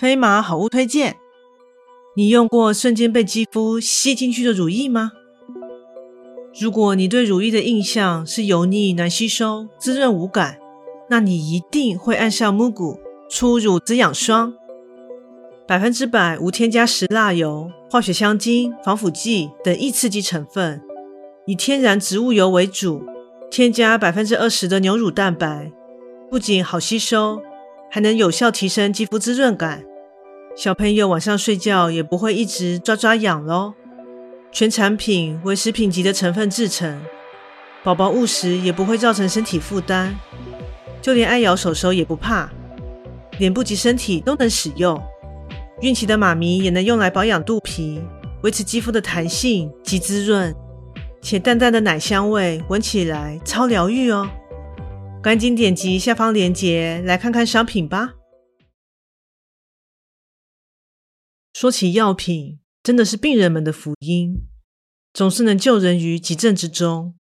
飞马好物推荐：你用过瞬间被肌肤吸进去的乳液吗？如果你对乳液的印象是油腻、难吸收、滋润无感，那你一定会爱上 Mugu 初乳滋养霜。百分之百无添加石蜡油、化学香精、防腐剂等易刺激成分，以天然植物油为主，添加百分之二十的牛乳蛋白，不仅好吸收，还能有效提升肌肤滋润感。小朋友晚上睡觉也不会一直抓抓痒喽。全产品为食品级的成分制成，宝宝误食也不会造成身体负担，就连爱咬手手也不怕，脸部及身体都能使用。孕期的妈咪也能用来保养肚皮，维持肌肤的弹性及滋润，且淡淡的奶香味闻起来超疗愈哦。赶紧点击下方链接来看看商品吧。说起药品，真的是病人们的福音，总是能救人于急症之中。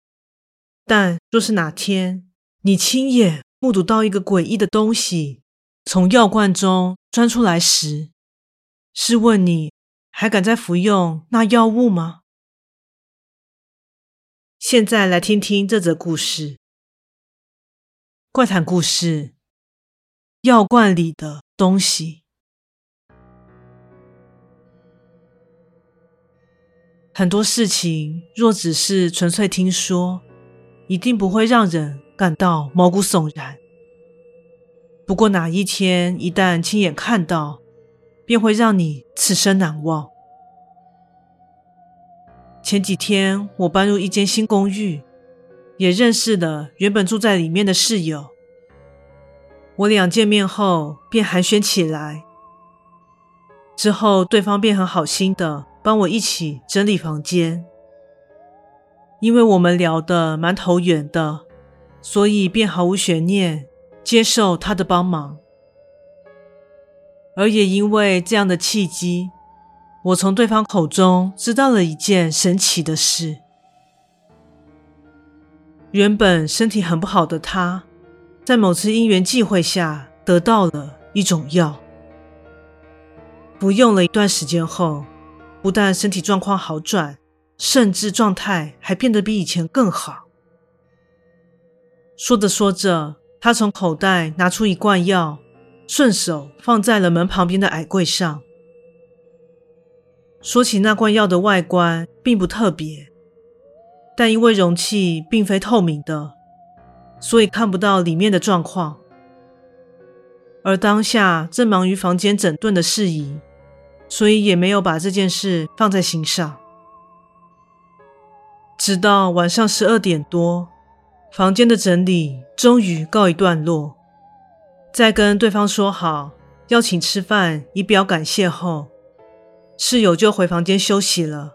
但若是哪天你亲眼目睹到一个诡异的东西从药罐中钻出来时，试问你还敢再服用那药物吗？现在来听听这则故事：怪谈故事，药罐里的东西。很多事情若只是纯粹听说，一定不会让人感到毛骨悚然。不过哪一天一旦亲眼看到，便会让你此生难忘。前几天我搬入一间新公寓，也认识了原本住在里面的室友。我俩见面后便寒暄起来，之后对方便很好心的。帮我一起整理房间，因为我们聊得蛮投缘的，所以便毫无悬念接受他的帮忙。而也因为这样的契机，我从对方口中知道了一件神奇的事：原本身体很不好的他，在某次因缘际会下得到了一种药，服用了一段时间后。不但身体状况好转，甚至状态还变得比以前更好。说着说着，他从口袋拿出一罐药，顺手放在了门旁边的矮柜上。说起那罐药的外观并不特别，但因为容器并非透明的，所以看不到里面的状况。而当下正忙于房间整顿的事宜。所以也没有把这件事放在心上。直到晚上十二点多，房间的整理终于告一段落，在跟对方说好邀请吃饭以表感谢后，室友就回房间休息了。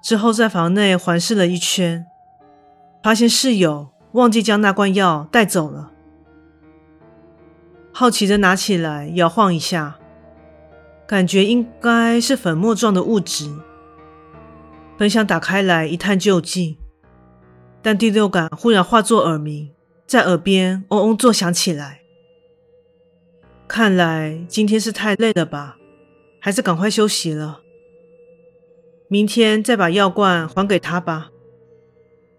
之后在房内环视了一圈，发现室友忘记将那罐药带走了。好奇的拿起来摇晃一下，感觉应该是粉末状的物质。本想打开来一探究竟，但第六感忽然化作耳鸣，在耳边嗡嗡作响起来。看来今天是太累了吧，还是赶快休息了。明天再把药罐还给他吧。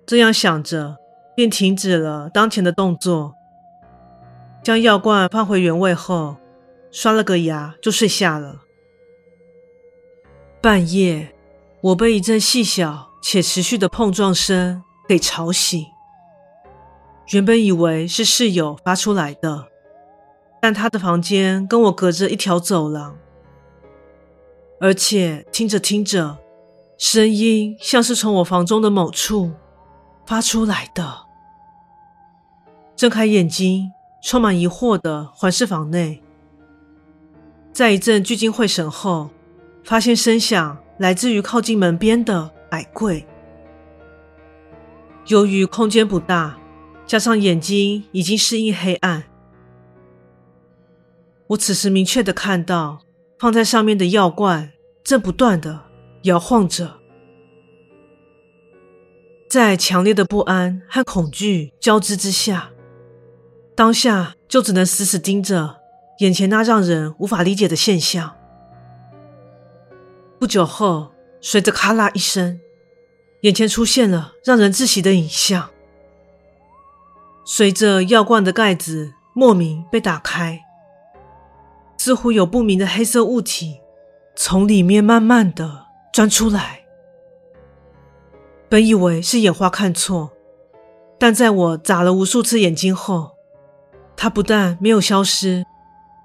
这样想着，便停止了当前的动作。将药罐放回原位后，刷了个牙就睡下了。半夜，我被一阵细小且持续的碰撞声给吵醒。原本以为是室友发出来的，但他的房间跟我隔着一条走廊，而且听着听着，声音像是从我房中的某处发出来的。睁开眼睛。充满疑惑地环视房内。在一阵聚精会神后，发现声响来自于靠近门边的矮柜。由于空间不大，加上眼睛已经适应黑暗，我此时明确地看到放在上面的药罐正不断地摇晃着。在强烈的不安和恐惧交织之下，当下就只能死死盯着眼前那让人无法理解的现象。不久后，随着咔啦一声，眼前出现了让人窒息的影像。随着药罐的盖子莫名被打开，似乎有不明的黑色物体从里面慢慢的钻出来。本以为是眼花看错，但在我眨了无数次眼睛后，它不但没有消失，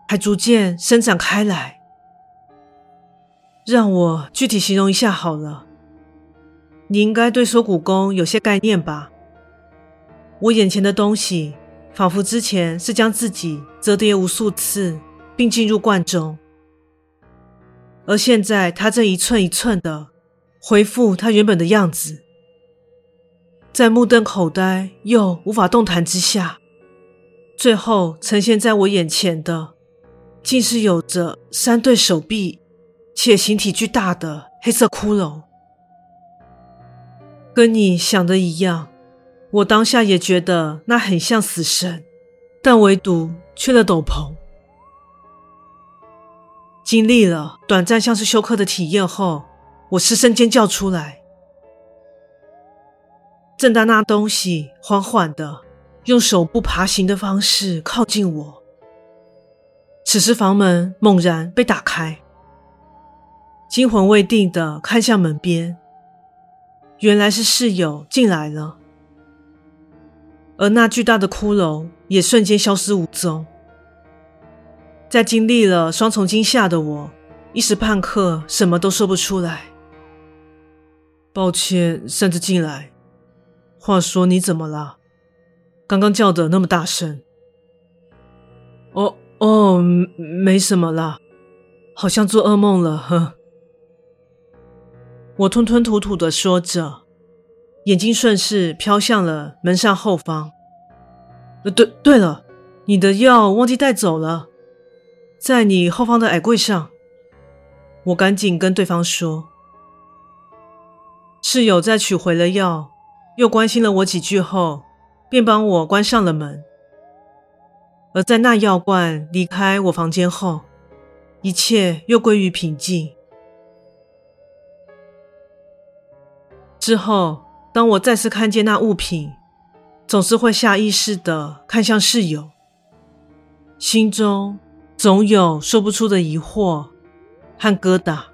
还逐渐伸展开来。让我具体形容一下好了，你应该对缩骨功有些概念吧？我眼前的东西，仿佛之前是将自己折叠无数次，并进入罐中，而现在它正一寸一寸的恢复它原本的样子。在目瞪口呆又无法动弹之下，最后呈现在我眼前的，竟是有着三对手臂且形体巨大的黑色骷髅。跟你想的一样，我当下也觉得那很像死神，但唯独缺了斗篷。经历了短暂像是休克的体验后，我失声尖叫出来。正当那东西缓缓的用手部爬行的方式靠近我，此时房门猛然被打开，惊魂未定的看向门边，原来是室友进来了，而那巨大的骷髅也瞬间消失无踪。在经历了双重惊吓的我，一时半刻什么都说不出来。抱歉，擅自进来。话说你怎么了？刚刚叫的那么大声。哦哦，没什么啦，好像做噩梦了，呵。我吞吞吐吐的说着，眼睛顺势飘向了门上后方。呃，对对了，你的药忘记带走了，在你后方的矮柜上。我赶紧跟对方说。室友在取回了药。又关心了我几句后，便帮我关上了门。而在那药罐离开我房间后，一切又归于平静。之后，当我再次看见那物品，总是会下意识的看向室友，心中总有说不出的疑惑和疙瘩。